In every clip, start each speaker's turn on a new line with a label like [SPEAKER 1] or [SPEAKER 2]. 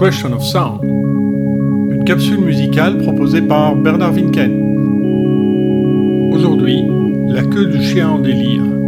[SPEAKER 1] Question of Sound, une capsule musicale proposée par Bernard Winken. Aujourd'hui, la queue du chien en délire.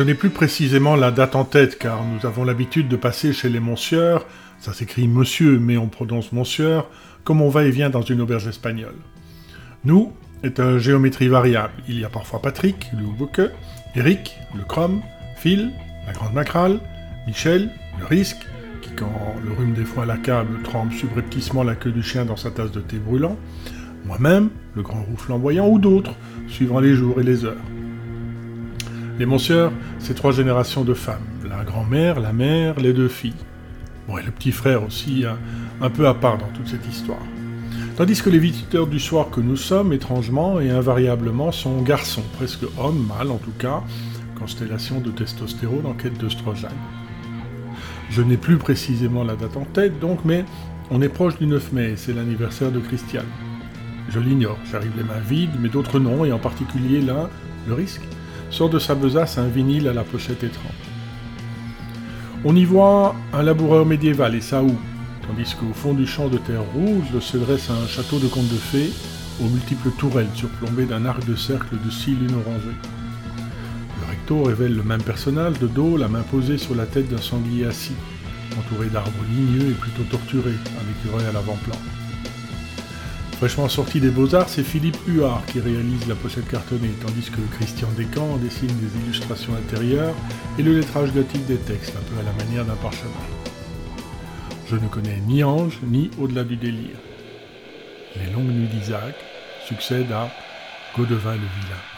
[SPEAKER 1] Je n'ai plus précisément la date en tête, car nous avons l'habitude de passer chez les monsieurs, ça s'écrit monsieur, mais on prononce monsieur, comme on va et vient dans une auberge espagnole. Nous est un géométrie variable. Il y a parfois Patrick, le Bouquet, Eric, le Chrome, Phil, la Grande Macrale, Michel, le Risque, qui quand le rhume des foins l'accable trempe subrepticement la queue du chien dans sa tasse de thé brûlant, moi-même, le Grand Roux flamboyant, ou d'autres, suivant les jours et les heures. Les monsieurs, c'est trois générations de femmes. La grand-mère, la mère, les deux filles. Bon, et le petit frère aussi, hein, un, peu à part dans toute cette histoire. Tandis que les visiteurs du soir que nous sommes, étrangement et invariablement, sont garçons, presque hommes, mâles en tout cas, constellation de testostérone en quête d'œstrogène. Je n'ai plus précisément la date en tête donc, mais on est proche du 9 mai, c'est l'anniversaire de Christiane. Je l'ignore, j'arrive les mains vides, mais d'autres noms, et en particulier l'un, le risque, sort de sa besace un vinyle à la pochette étrange. On y voit un laboureur médiéval et sa houe, tandis qu'au fond du champ de terre rouge se dresse un château de conte de fées aux multiples tourelles surplombées d'un arc de cercle de six lunes orangées. Le recto révèle le même personnage de dos, la main posée sur la tête d'un sanglier assis, entouré d'arbres ligneux et plutôt torturés, un écureuil à l'avant-plan. Fraîchement sorti des Beaux-Arts, c'est Philippe Huard qui réalise la pochette cartonnée, tandis que Christian Descamps dessine des illustrations intérieures et le lettrage gothique des textes, un peu à la manière d'un parchemin. Je ne connais ni Ange, ni Au-delà du délire. Les longues nuits d'Isaac succèdent à Godevin le vilain.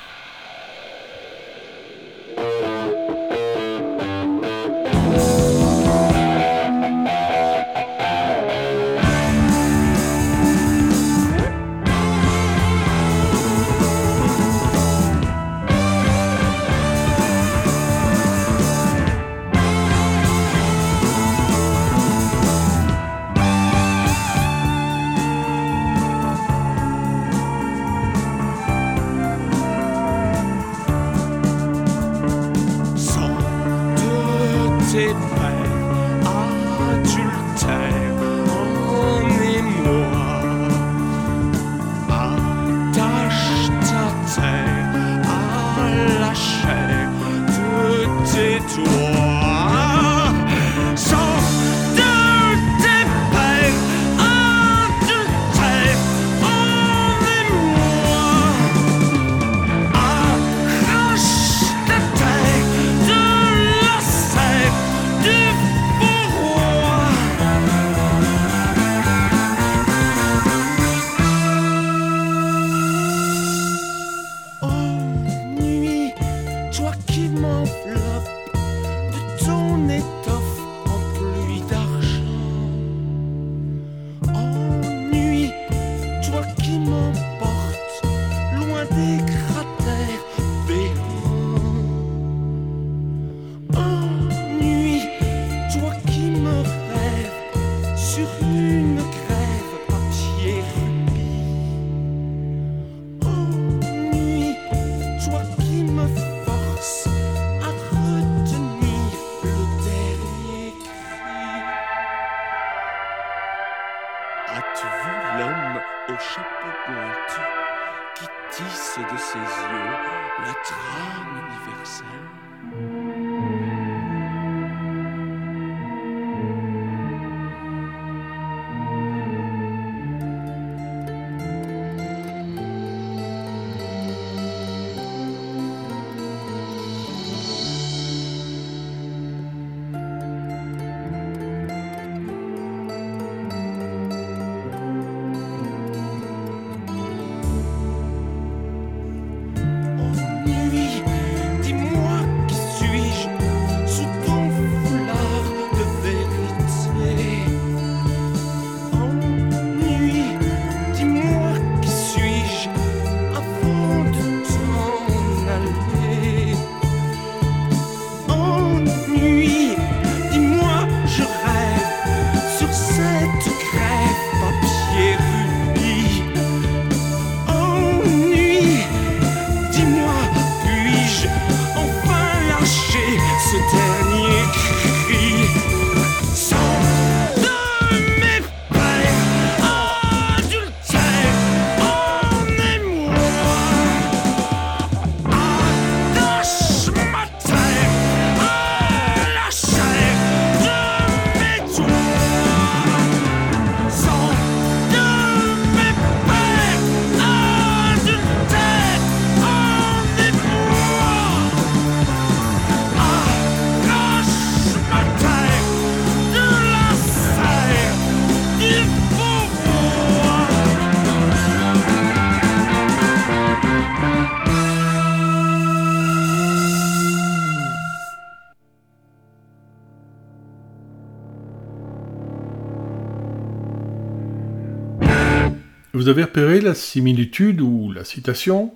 [SPEAKER 1] Vous avez repéré la similitude ou la citation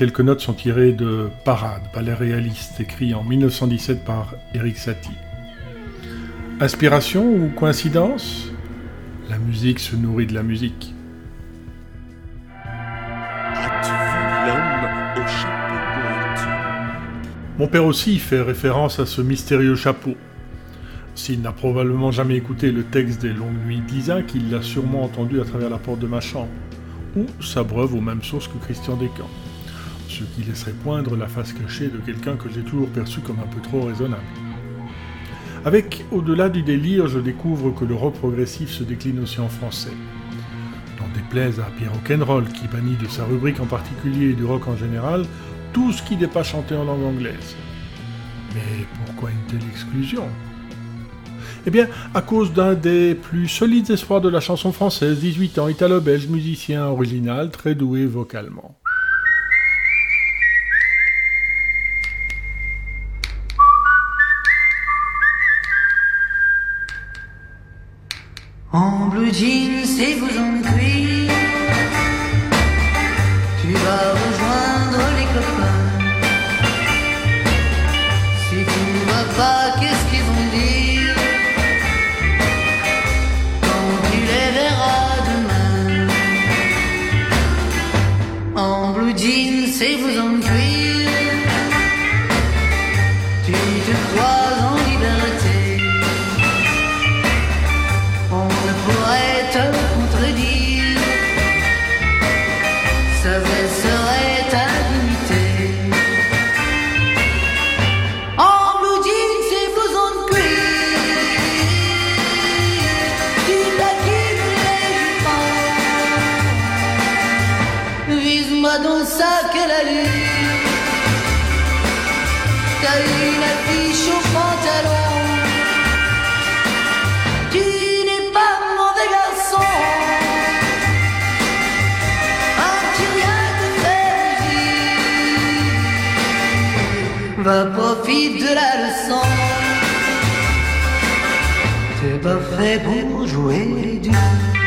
[SPEAKER 1] quelques notes sont tirées de Parade, ballet réaliste, écrit en 1917 par Eric Satie. Inspiration ou coïncidence? La musique se nourrit de la musique.
[SPEAKER 2] As-tu vu l'homme au chapeau
[SPEAKER 1] Mon père aussi fait référence à ce mystérieux chapeau. S'il n'a probablement jamais écouté le texte des Longues Nuits d'Isaac, il l'a sûrement entendu à travers la porte de ma chambre, ou s'abreuve aux mêmes sources que Christian Descamps ce qui laisserait poindre la face cachée de quelqu'un que j'ai toujours perçu comme un peu trop raisonnable. Avec Au-delà du délire, je découvre que le rock progressif se décline aussi en français. N'en déplaise à Pierre Rock'n'Roll, qui bannit de sa rubrique en particulier et du rock en général tout ce qui n'est pas chanté en langue anglaise. Mais pourquoi une telle exclusion? Eh bien, à cause d'un des plus solides espoirs de la chanson française, 18 ans, italo-belge, musicien original, très doué vocalement.
[SPEAKER 3] En blue jeans et vous en cuir tu vas rejoindre les copains. Si tu ne vas pas, qu'est-ce Va profite de la leçon. T'es pas fait pour jouer les durs.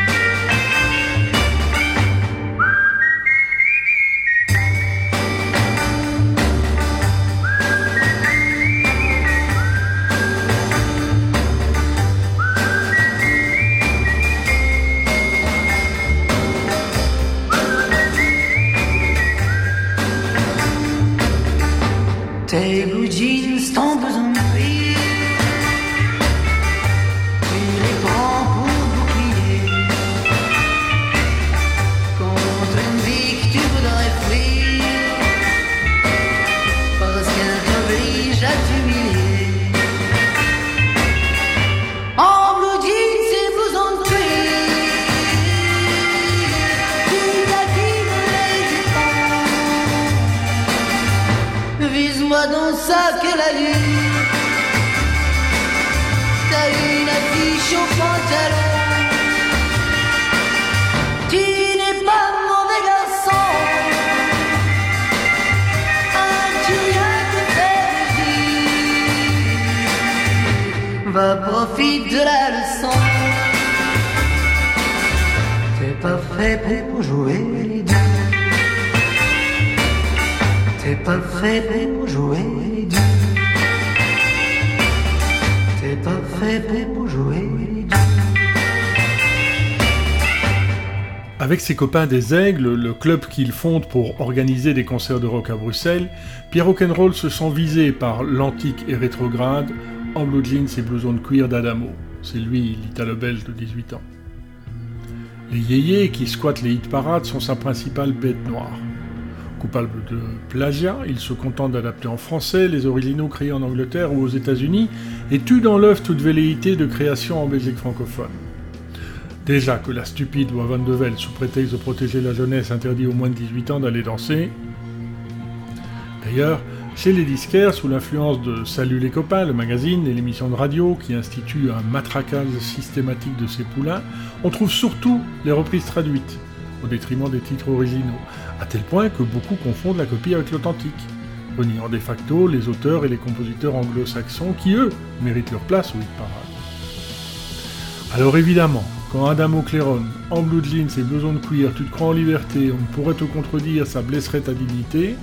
[SPEAKER 3] Va profite de la leçon. T'es pas fait pour jouer les deux. T'es pas fait pour jouer les deux. T'es pas fait pour jouer les.
[SPEAKER 1] Avec ses copains des Aigles, le club qu'ils fondent pour organiser des concerts de rock à Bruxelles, Pierre Rock'n'Roll se sent visé par l'antique et rétrograde en blue jeans et blouson de cuir d'Adamo. C'est lui, l'italo-belge de 18 ans. Les yéyés qui squattent les hit parades sont sa principale bête noire. Coupable de plagiat, il se contente d'adapter en français les originaux créés en Angleterre ou aux États-Unis et tue dans l'œuf toute velléité de création en Belgique francophone. Déjà que la stupide loi Van de Velde, sous prétexte de protéger la jeunesse, interdit aux moins de 18 ans d'aller danser. D'ailleurs, chez les disquaires, sous l'influence de Salut les copains, le magazine et l'émission de radio qui institue un matraquage systématique de ces poulains, on trouve surtout les reprises traduites, au détriment des titres originaux, à tel point que beaucoup confondent la copie avec l'authentique, reniant de facto les auteurs et les compositeurs anglo-saxons qui, eux, méritent leur place au hit parade. Alors évidemment, quand Adamo Clairon, en blue jeans et blouson de cuir, tu te crois en liberté, on pourrait te contredire, ça blesserait ta dignité,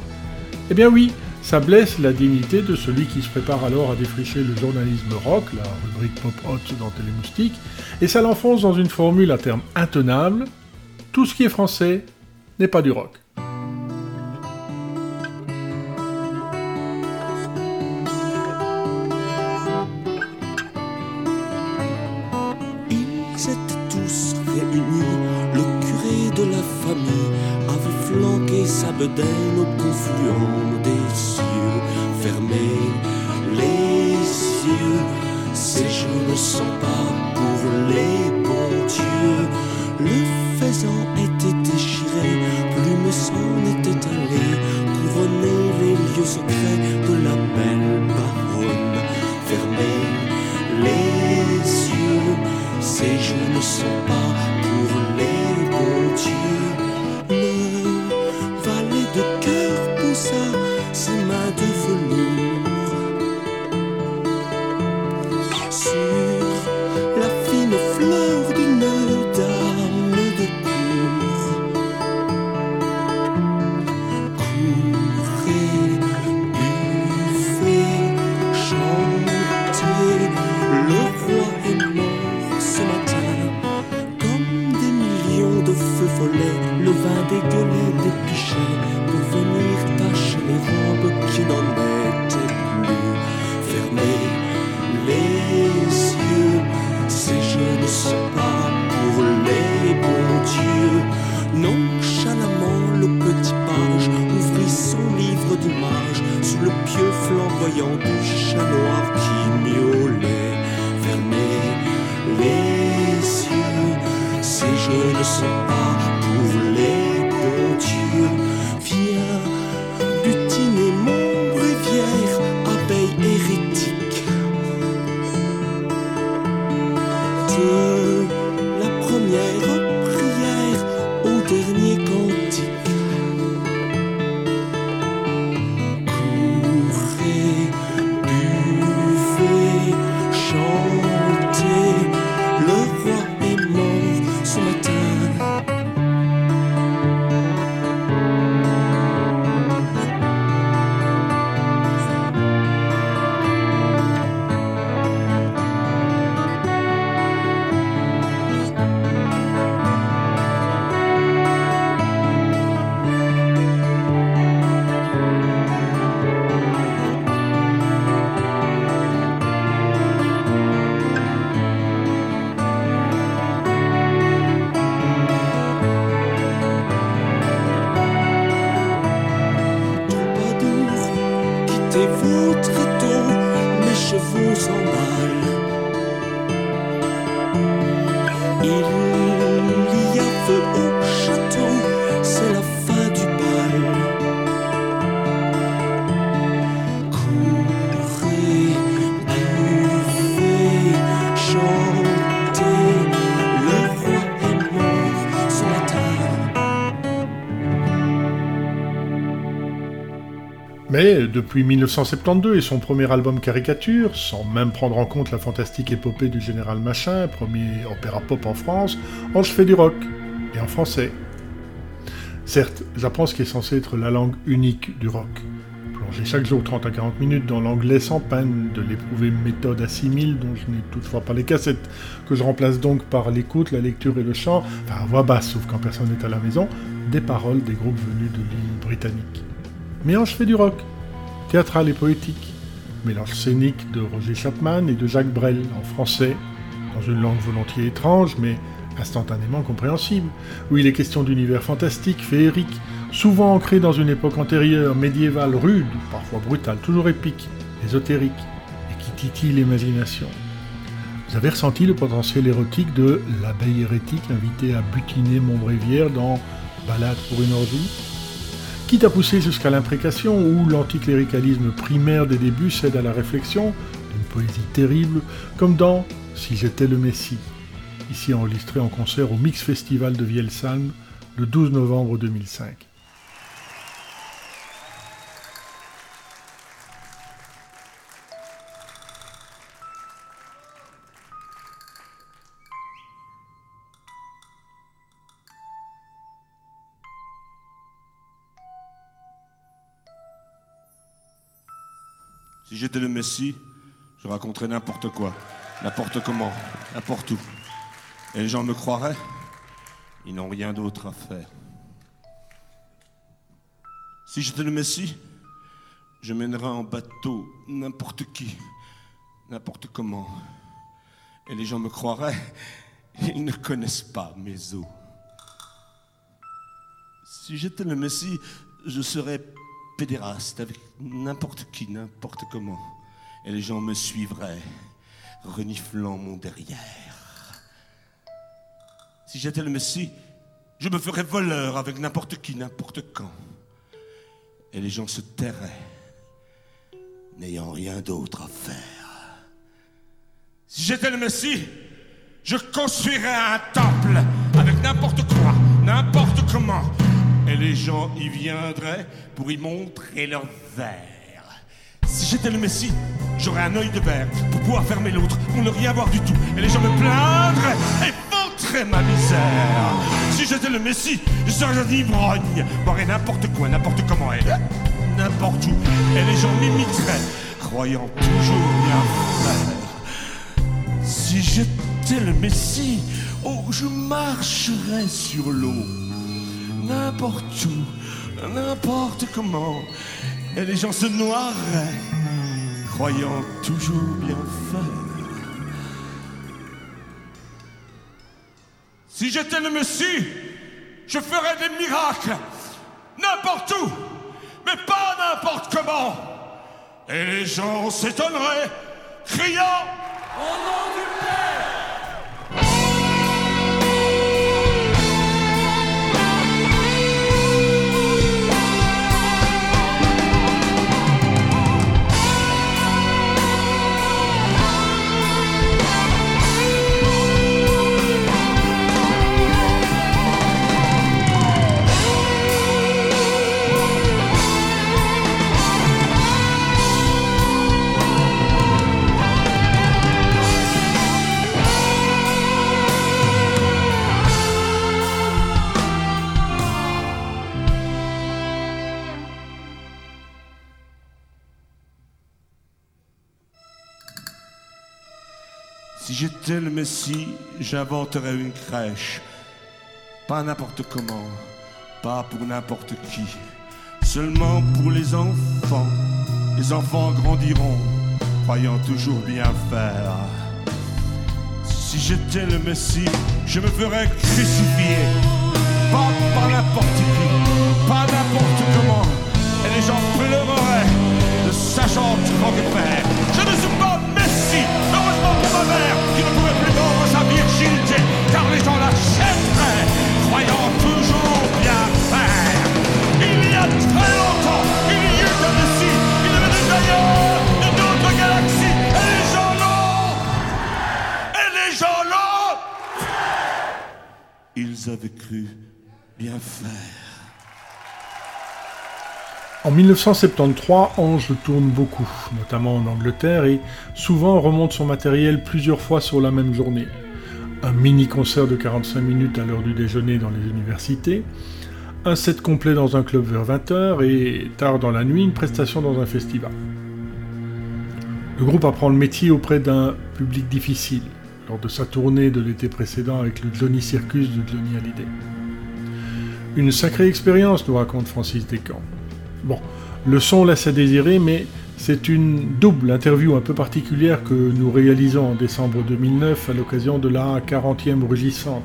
[SPEAKER 1] eh bien oui, ça blesse la dignité de celui qui se prépare alors à défricher le journalisme rock, la rubrique pop hot dans Télémoustique, et ça l'enfonce dans une formule à terme intenable, tout ce qui est français n'est pas du rock.
[SPEAKER 4] Flanqué sa bedaine au confluent des cieux. Fermez les yeux, ces jours ne sont pas pour les bons dieux. Le faisan était déchiré, plume s'en était allée, couronner les lieux secrets de la belle baronne. Fermez les yeux, ces jours ne sont pas
[SPEAKER 1] depuis 1972 et son premier album Caricature, sans même prendre en compte la fantastique épopée du Général Machin, premier opéra pop en France, Ange fait du rock, et en français. Certes, j'apprends ce qui est censé être la langue unique du rock. Plonger chaque jour 30 à 40 minutes dans l'anglais sans peine, de l'éprouvée méthode assimile dont je n'ai toutefois pas les cassettes, que je remplace donc par l'écoute, la lecture et le chant, enfin à voix basse sauf quand personne n'est à la maison, des paroles des groupes venus de l'île britannique. Mais Ange fait du rock, théâtral et poétique, mélange scénique de Roger Chapman et de Jacques Brel en français, dans une langue volontiers étrange mais instantanément compréhensible, où il est question d'univers fantastique, féerique, souvent ancré dans une époque antérieure, médiévale, rude, parfois brutale, toujours épique, ésotérique, et qui titille l'imagination. Vous avez ressenti le potentiel érotique de l'abeille hérétique invitée à butiner mon bréviaire dans Balade pour une orgie? Quitte à pousser jusqu'à l'imprécation, où l'anticléricalisme primaire des débuts cède à la réflexion, d'une poésie terrible, comme dans Si j'étais le Messie, ici enregistré en concert au Mix Festival de Vielsalm le 12 novembre 2005.
[SPEAKER 5] J'étais le Messie, je raconterais n'importe quoi, n'importe comment, n'importe où. Et les gens me croiraient. Ils n'ont rien d'autre à faire. Si j'étais le Messie, je mènerais en bateau n'importe qui, n'importe comment. Et les gens me croiraient. Ils ne connaissent pas mes eaux. Si j'étais le Messie, je serais pédéraste avec n'importe qui, n'importe comment. Et les gens me suivraient, reniflant mon derrière. Si j'étais le Messie, je me ferais voleur avec n'importe qui, n'importe quand. Et les gens se tairaient, n'ayant rien d'autre à faire. Si j'étais le Messie, je construirais un temple avec n'importe quoi, n'importe comment. Les gens y viendraient pour y montrer leur verre. Si j'étais le Messie, j'aurais un œil de verre pour pouvoir fermer l'autre, pour ne rien voir du tout. Et les gens me plaindraient et vautraient ma misère. Si j'étais le Messie, je serais un ivrogne, boirais n'importe quoi, n'importe comment, et n'importe où. Et les gens m'imiteraient, croyant toujours bien faire. Si j'étais le Messie, oh, je marcherais sur l'eau. N'importe où, n'importe comment. Et les gens se noieraient, croyant toujours bien faire. Si j'étais le Messie, je ferais des miracles, n'importe où, mais pas n'importe comment. Et les gens s'étonneraient, criant Au nom du Père j'étais le Messie, j'inventerais une crèche. Pas n'importe comment, pas pour n'importe qui. Seulement pour les enfants. Les enfants grandiront, croyant toujours bien faire. Si j'étais le Messie, je me ferais crucifier. Pas par n'importe qui, pas n'importe comment. Et les gens pleureraient de sachant. Je ne suis Messie, heureusement pour ma mère, qui ne pourrait plus vendre sa virginité, car les gens l'achèteraient, croyant toujours bien faire. Il y a très longtemps, il y eut un Messie, il venait d'ailleurs, de d'autres galaxies, et les gens l'ont Et les gens l'ont Ils avaient cru bien faire.
[SPEAKER 1] En 1973, Ange tourne beaucoup, notamment en Angleterre, et souvent remonte son matériel plusieurs fois sur la même journée. Un mini-concert de 45 minutes à l'heure du déjeuner dans les universités, un set complet dans un club vers 20h et tard dans la nuit, une prestation dans un festival. Le groupe apprend le métier auprès d'un public difficile, lors de sa tournée de l'été précédent avec le Johnny Circus de Johnny Hallyday. Une sacrée expérience, nous raconte Francis Descamps. Bon, le son laisse à désirer, mais c'est une double interview un peu particulière que nous réalisons en décembre 2009 à l'occasion de la 40e rugissante,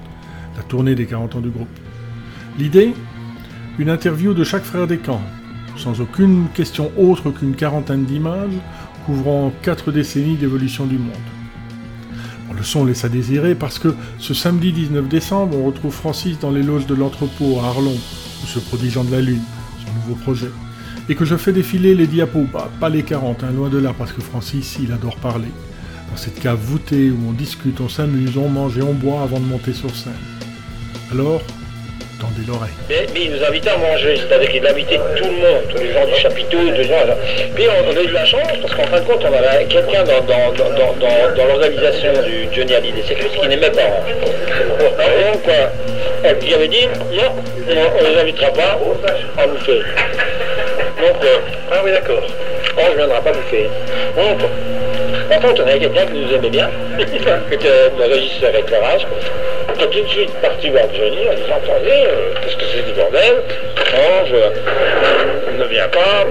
[SPEAKER 1] la tournée des 40 ans du groupe. L'idée Une interview de chaque frère des camps, sans aucune question autre qu'une quarantaine d'images couvrant quatre décennies d'évolution du monde. Le son laisse à désirer parce que ce samedi 19 décembre, on retrouve Francis dans les loges de l'entrepôt à Arlon, où se prodigeant de la Lune, son nouveau projet et que je fais défiler les diapos, pas, pas les 40, hein, loin de là, parce que Francis, il adore parler. Dans cette cave voûtée où on discute, on s'amuse, on mange et on boit avant de monter sur scène. Alors, tendez l'oreille.
[SPEAKER 6] Mais, mais il nous invitait à manger, c'est-à-dire qu'il invitait tout le monde, tous les gens du chapiteau, tous les gens. Puis on, on a eu de la chance, parce qu'en fin de compte, on avait quelqu'un dans, dans, dans, dans, dans, dans l'organisation du Johnny Hallyday Circus qui n'aimait pas. Alors, donc, quoi, elle lui avait dit, non, non, on ne les invitera pas à bouffer. Donc, euh, ah oui, d'accord. Oh, je ne viendrai pas bouffer. Donc, par contre, on avait quelqu'un qui nous aimait bien, qui était le régisseur éclairage. On tout de suite parti voir Johnny en disant, attendez, euh, qu'est-ce que c'est du bordel? Ange euh, ne vient pas,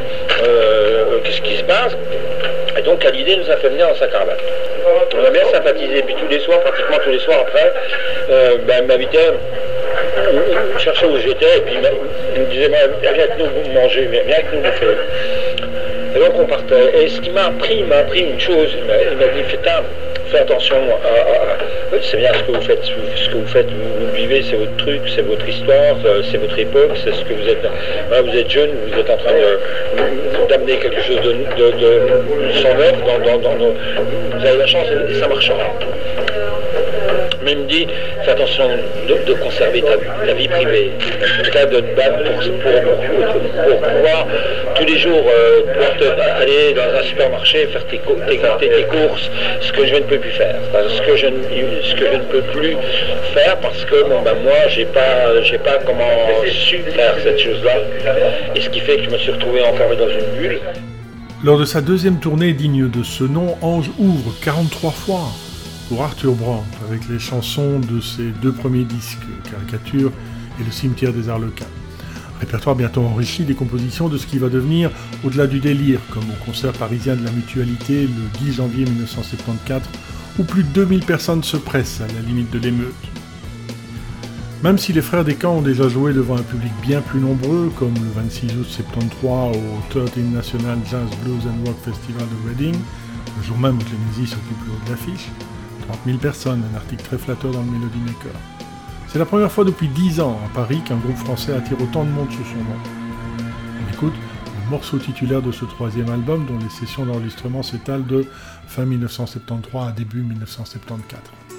[SPEAKER 6] euh, qu'est-ce qui se passe? Et donc, l'idée nous a fait venir dans sa caravane. On a bien sympathisé, puis tous les soirs, pratiquement tous les soirs après, euh, ben, m'invitait cherchait où j'étais, et puis il me disait, viens avec nous viens viens avec nous bouffer. Et donc on partait. Et ce qui m'a appris, il m'a appris une chose, il m'a dit, fais, un- fais attention à, c'est bien ce que vous faites, ce que vous faites, vous, vous vivez, c'est votre truc, c'est votre histoire, euh, c'est votre époque, c'est ce que vous êtes, vous êtes jeune, vous êtes en train d'amener quelque chose de, de, de, dans, dans, vous avez la chance et ça marchera. Mais il me dit, fais attention de, conserver ta vie, privée. Cas, de te pour, pouvoir tous les jours euh, pouvoir aller dans un supermarché, faire tes, tes, tes- tes courses, ce que je ne peux plus faire. Ce, que je, ne- ce que je ne peux plus faire parce que ben, moi, j'ai pas, j'ai pas comment su faire cette chose-là. Et ce qui fait que je me suis retrouvé enfermé dans une bulle.
[SPEAKER 1] Lors de sa deuxième tournée digne de ce nom, Ange ouvre 43 fois pour Arthur Brandt avec les chansons de ses deux premiers disques, Caricature
[SPEAKER 4] et le cimetière des Arlequins. Répertoire bientôt enrichi des compositions de ce qui va devenir au-delà du délire, comme au concert parisien de la Mutualité le 10 janvier 1974, où plus de 2000 personnes se pressent à la limite de l'émeute. Même si les frères Descamps ont déjà joué devant un public bien plus nombreux, comme le 26 août 73 au 13 National Jazz Blues and Rock Festival de Reading, le jour même où Clémency s'occupe le haut de l'affiche, 30 000 personnes, un article très flatteur dans le Melody Maker. C'est la première fois depuis 10 ans à Paris qu'un groupe français attire autant de monde sous son nom. On écoute le morceau titulaire de ce troisième album dont les sessions d'enregistrement s'étalent de fin 1973 à début 1974.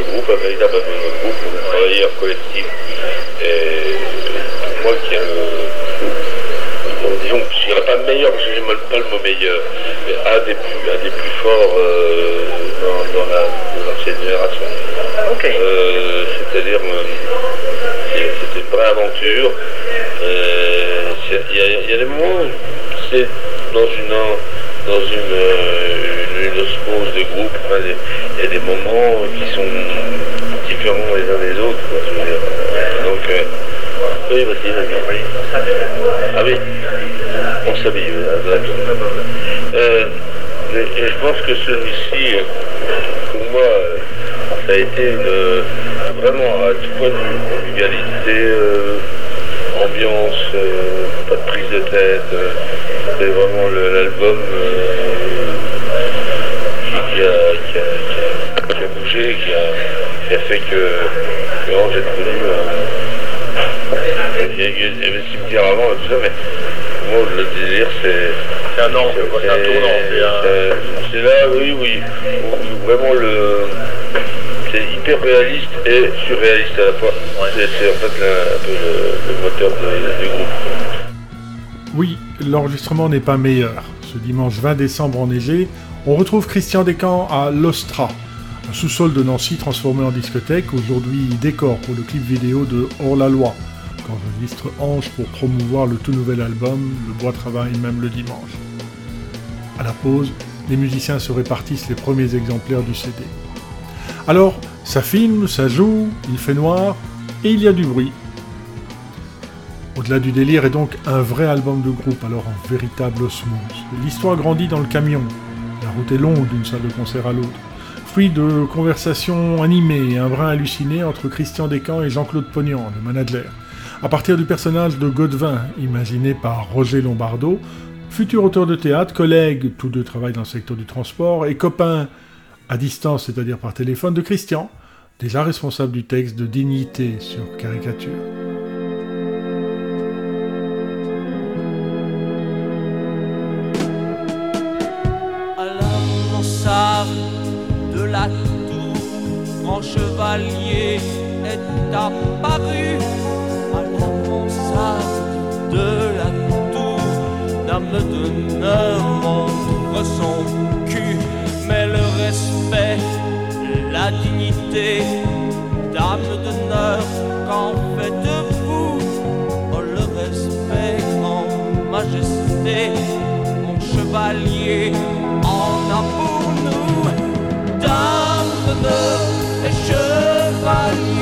[SPEAKER 7] Vrai album de groupe, un véritable de groupe, on a travaillé en collectif. Et moi, qui le. bon, disons, je dirais pas meilleur, que j'aime pas le mot meilleur, mais un des plus, un des plus forts euh, dans, dans la de l'ancienne génération.
[SPEAKER 6] Ok.
[SPEAKER 7] Euh, C'est-à-dire, euh, c'est- c'était une vraie aventure. Euh, Il y, y a des moments c'est dans une, dans une, euh, une, une osmose de groupe. enfin, des- Il y a des moments qui sont différents les uns des autres. Donc, euh, oui, vas-y, vas-y. Ah oui, on s'habille. d'accord. Euh, et, je pense que celui-ci, pour moi, euh, ça a été une, vraiment à tout point de vue, convivialité, euh, ambiance, euh, pas de prise de tête. euh, c'est vraiment l'album euh, qui, a, qui, a, qui, a, qui a bougé, qui a, qui a fait que, que Orange est devenu. euh, il y a- il y avait le cimetière avant et tout ça, mais pour moi, le délire, c'est.
[SPEAKER 6] C'est un an, c'est un tournant, c'est un-
[SPEAKER 7] là, oui, oui. où- où Vraiment le. C'est hyper réaliste et surréaliste à la fois. C'est c'est en fait la- un peu le, le moteur de- du groupe.
[SPEAKER 1] Oui, l'enregistrement n'est pas meilleur. Ce dimanche 20 décembre enneigé, on retrouve Christian Descamps à l'Ostra, un sous-sol de Nancy transformé en discothèque, aujourd'hui décor pour le clip vidéo de Hors la loi, qu'enregistre Ange pour promouvoir le tout nouvel album Le Bois travaille même le dimanche. À la pause, les musiciens se répartissent les premiers exemplaires du CD. Alors, ça filme, ça joue, il fait noir, et il y a du bruit. Au-delà du délire est donc un vrai album de groupe, alors en véritable osmose. L'histoire grandit dans le camion. Route est longue d'une salle de concert à l'autre. Fruit de conversations animées et un brin halluciné entre Christian Descamps et Jean-Claude Pognan, le manager. À partir du personnage de Godevin, imaginé par Roger Lombardo, futur auteur de théâtre, collègue, tous deux travaillent dans le secteur du transport, et copain à distance, c'est-à-dire par téléphone, de Christian, déjà responsable du texte de Dignité sur Caricature.
[SPEAKER 4] Grand chevalier est apparu. À la de la tour, dame d'honneur montre son cul, mais le respect, la dignité, dame d'honneur, qu'en faites-vous? Oh, le respect en majesté, mon chevalier en a pour nous. Dame et chevalier, on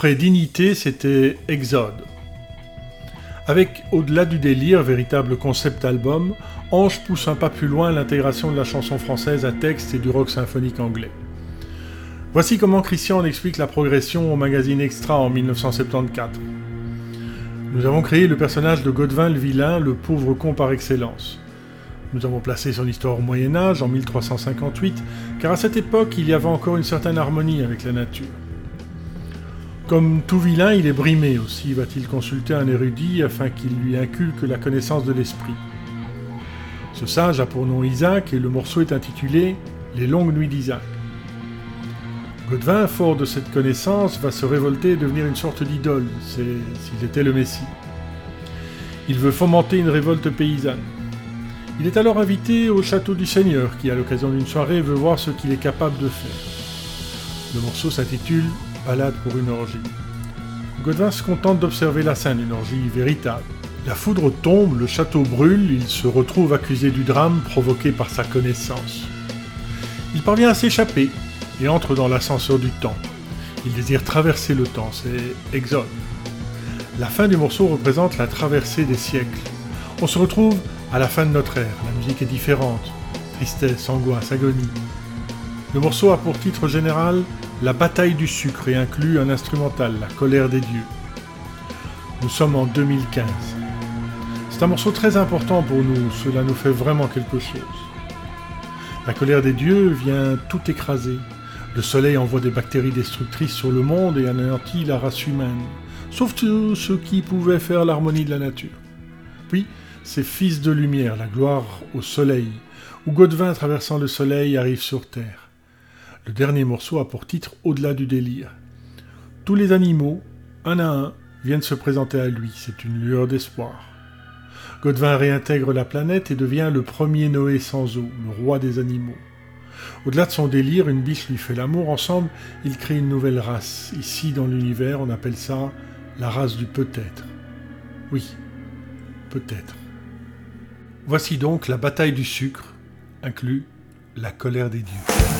[SPEAKER 1] Après Dignité, c'était Exode. Avec Au-delà du délire, véritable concept album, Ange pousse un pas plus loin l'intégration de la chanson française à texte et du rock symphonique anglais. Voici comment Christian explique la progression au magazine Extra en 1974. Nous avons créé le personnage de Godevin le vilain, le pauvre con par excellence. Nous avons placé son histoire au Moyen Âge, en 1358, car à cette époque il y avait encore une certaine harmonie avec la nature. Comme tout vilain, il est brimé aussi, va-t-il consulter un érudit afin qu'il lui inculque la connaissance de l'esprit. Ce sage a pour nom Isaac et le morceau est intitulé Les longues nuits d'Isaac. Godevin, fort de cette connaissance, va se révolter et devenir une sorte d'idole, s'il était le Messie. Il veut fomenter une révolte paysanne. Il est alors invité au château du Seigneur, qui à l'occasion d'une soirée veut voir ce qu'il est capable de faire. Le morceau s'intitule Balade pour une orgie. Godin se contente d'observer la scène d'une orgie véritable. La foudre tombe, le château brûle, il se retrouve accusé du drame provoqué par sa connaissance. Il parvient à s'échapper et entre dans l'ascenseur du temps. Il désire traverser le temps, c'est Exode. La fin du morceau représente la traversée des siècles. On se retrouve à la fin de notre ère, la musique est différente. Tristesse, angoisse, agonie. Le morceau a pour titre général La bataille du sucre et inclut un instrumental, La colère des dieux. Nous sommes en 2015. C'est un morceau très important pour nous, cela nous fait vraiment quelque chose. La colère des dieux vient tout écraser. Le soleil envoie des bactéries destructrices sur le monde et anéantit la race humaine, sauf tous ceux qui pouvaient faire l'harmonie de la nature. Puis, c'est Fils de lumière, la gloire au soleil, où Godevin traversant le soleil arrive sur terre. Le dernier morceau a pour titre Au-delà du délire. Tous les animaux, un à un, viennent se présenter à lui, c'est une lueur d'espoir. Godevin réintègre la planète et devient le premier Noé sans eau, le roi des animaux. Au-delà de son délire, une biche lui fait l'amour. Ensemble, ils créent une nouvelle race. Ici, dans l'univers, on appelle ça la race du peut-être. Oui, peut-être. Voici donc la bataille du sucre, inclut la colère des dieux.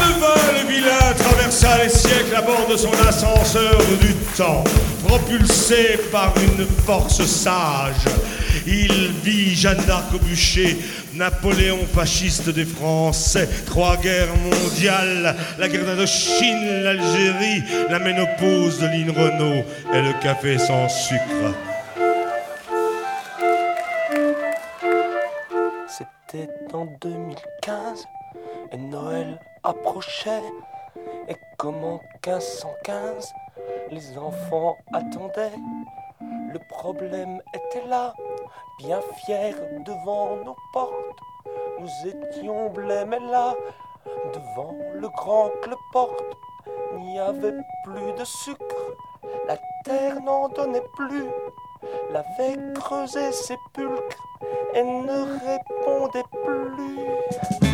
[SPEAKER 5] Godevin le vilain traversa les siècles à bord de son ascenseur du temps, propulsé par une force sage. Il vit Jeanne d'Arc au bûcher, Napoléon fasciste des Français, trois guerres mondiales, la guerre d'Indochine, l'Algérie, la ménopause de Lynn Renault et le café sans sucre.
[SPEAKER 4] C'était en 2015 et Noël approchait. Et comme en 1515, les enfants attendaient. Le problème était là, bien fiers devant nos portes. Nous étions blêmes là, devant le grand cloporte. Il n'y avait plus de sucre, la terre n'en donnait plus. L'avait creusé sépulcre et ne répondait plus.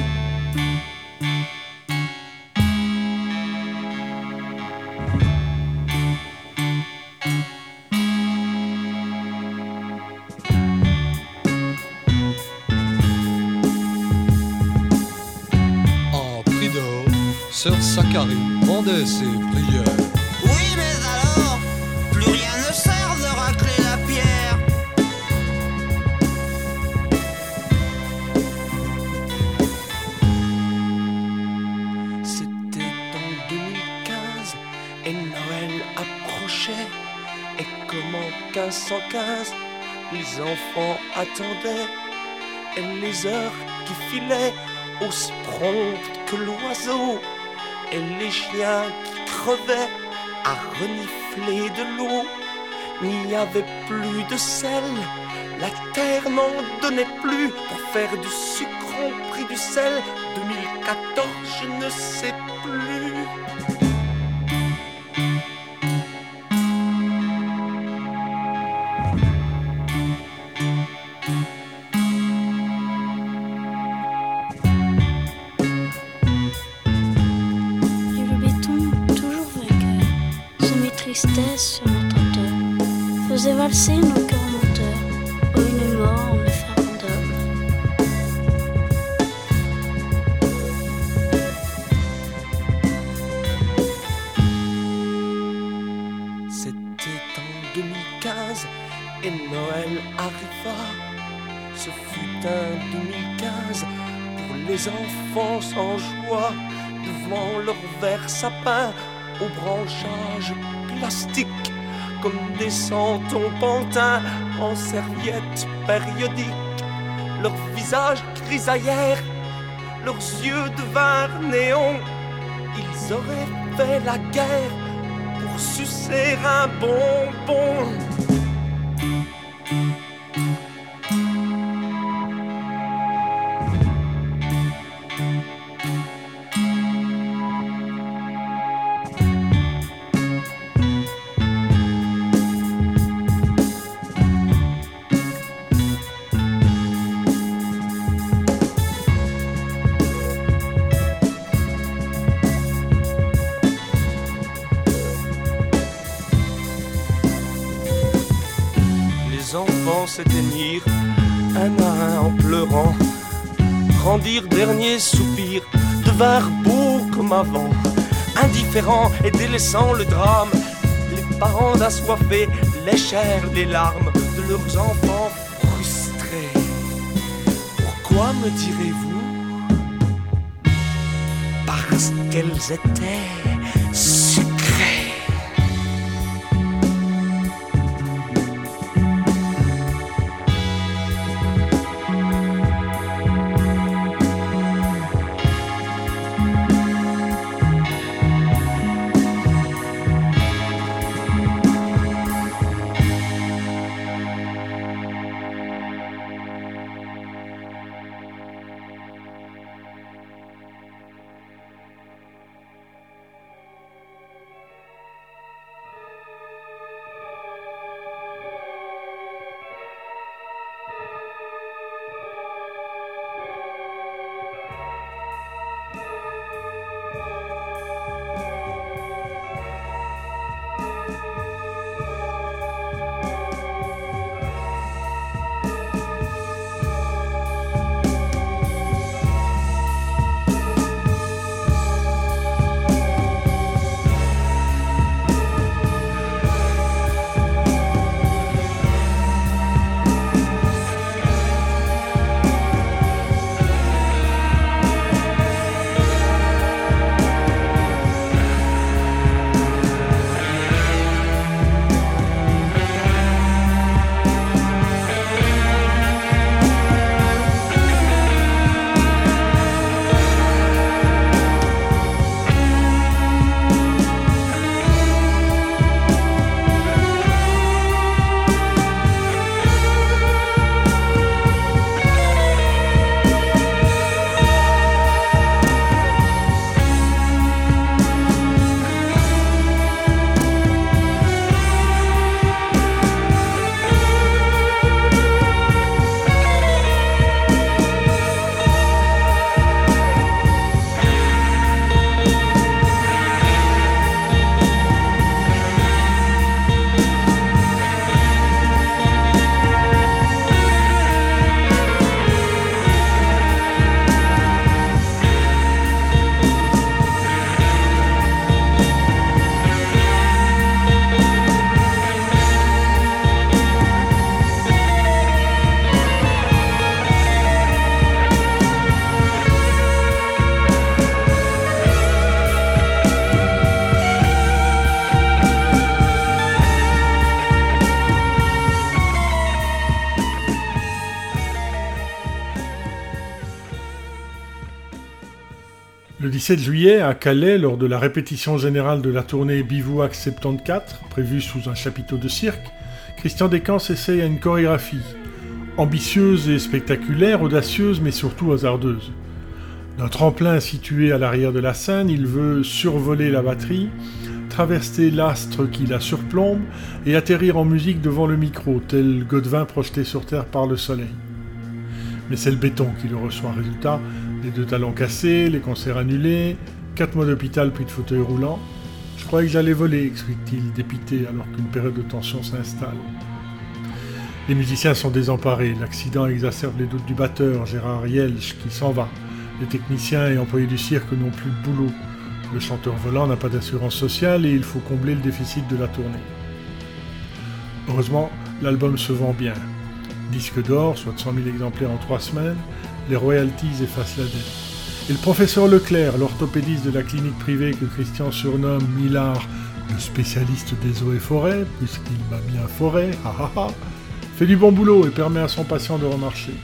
[SPEAKER 8] Sœur Zacharie ses prières.
[SPEAKER 3] Oui, mais alors, plus rien ne sert de racler la pierre.
[SPEAKER 4] C'était en 2015 et Noël approchait. Et comme en 1515, les enfants attendaient. Et les heures qui filaient aussi promptes que l'oiseau. Et les chiens qui crevaient à renifler de l'eau. N'y avait plus de sel, la terre n'en donnait plus pour faire du sucre on prit du sel. 2014, je ne sais plus.
[SPEAKER 9] valser nos cœurs menteurs, oh une mort en C'était en 2015 et Noël arriva.
[SPEAKER 4] Ce fut un 2015 pour les enfants en joie devant leur verre sapin aux branchages plastiques comme des santons pantins en serviettes périodiques. Leurs visages grisaillèrent, leurs yeux devinrent néons. Ils auraient fait la guerre pour sucer un bonbon. Rendirent dernier soupir, devinrent beaux comme avant, indifférents et délaissant le drame. Les parents assoiffés léchèrent les larmes de leurs enfants frustrés. Pourquoi me direz-vous? Parce qu'elles étaient
[SPEAKER 1] 17 juillet, à Calais, lors de la répétition générale de la tournée Bivouac 74, prévue sous un chapiteau de cirque, Christian Descamps essaye une chorégraphie, ambitieuse et spectaculaire, audacieuse mais surtout hasardeuse. D'un tremplin situé à l'arrière de la scène, il veut survoler la batterie, traverser l'astre qui la surplombe et atterrir en musique devant le micro, tel Godevin projeté sur Terre par le soleil. Mais c'est le béton qui le reçoit. Résultat, les deux talons cassés, les concerts annulés, quatre mois d'hôpital puis de fauteuil roulant. Je croyais que j'allais voler, explique-t-il, dépité alors qu'une période de tension s'installe. Les musiciens sont désemparés. L'accident exacerbe les doutes du batteur, Gérard Yelch, qui s'en va. Les techniciens et employés du cirque n'ont plus de boulot. Le chanteur volant n'a pas d'assurance sociale et il faut combler le déficit de la tournée. Heureusement, l'album se vend bien.
[SPEAKER 5] Disque d'or, soit 100 000 exemplaires en trois semaines, les royalties effacent la dette. Et le professeur Leclerc, l'orthopédiste de la clinique privée que Christian surnomme Millard, le spécialiste des eaux et forêts, puisqu'il m'a forêt, ha ha ha, fait du bon boulot et permet à son patient de remarcher.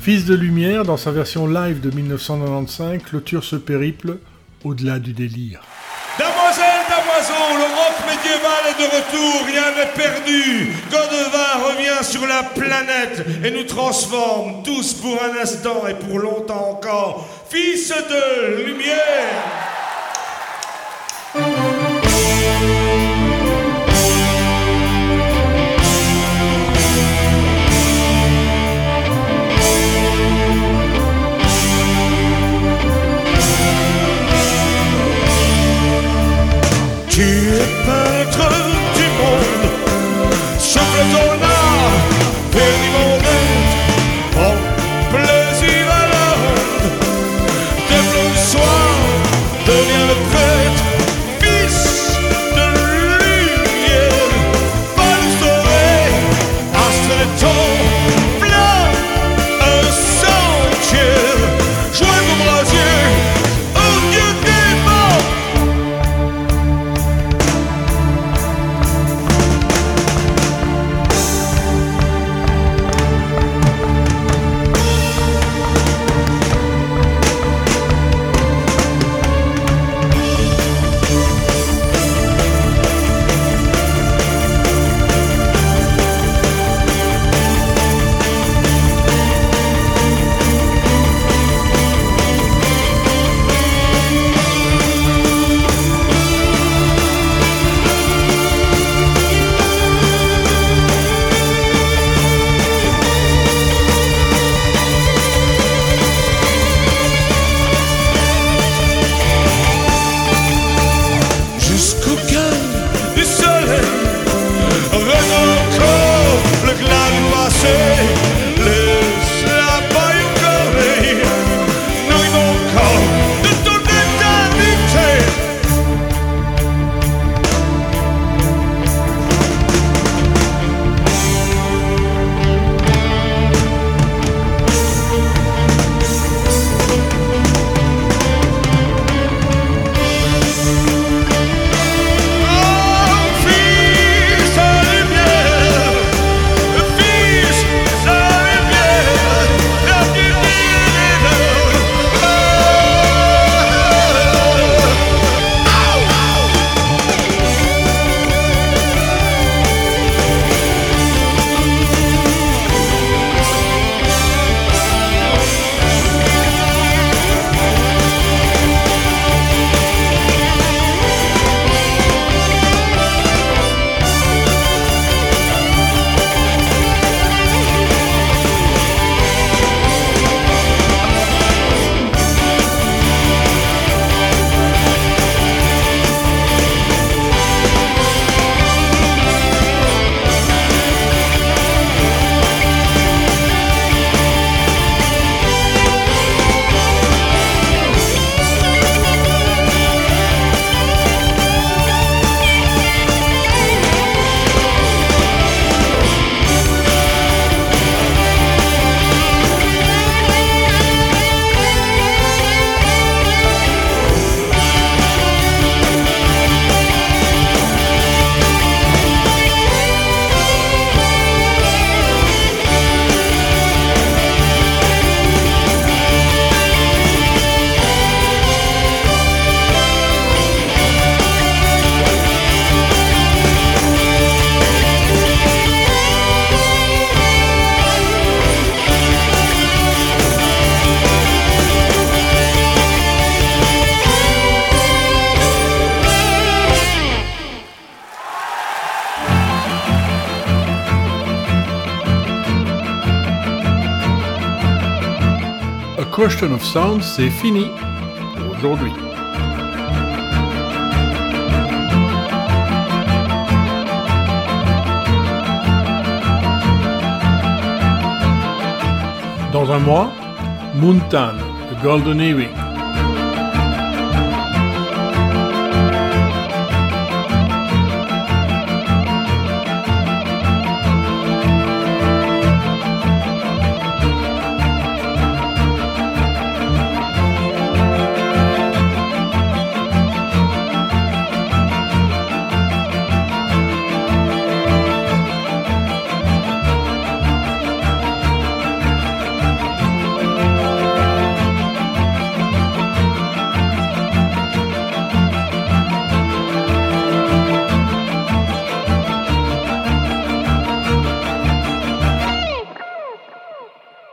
[SPEAKER 5] Fils de lumière, dans sa version live de 1995, clôture ce périple au-delà du délire.
[SPEAKER 10] Damoiseau, le rock médiéval est de retour, rien n'est perdu. Godevin revient sur la planète et nous transforme tous pour un instant et pour longtemps encore. Fils de lumière.
[SPEAKER 5] going Of Sound, c'est fini pour aujourd'hui. Dans un mois, Moontan, The Golden Earring.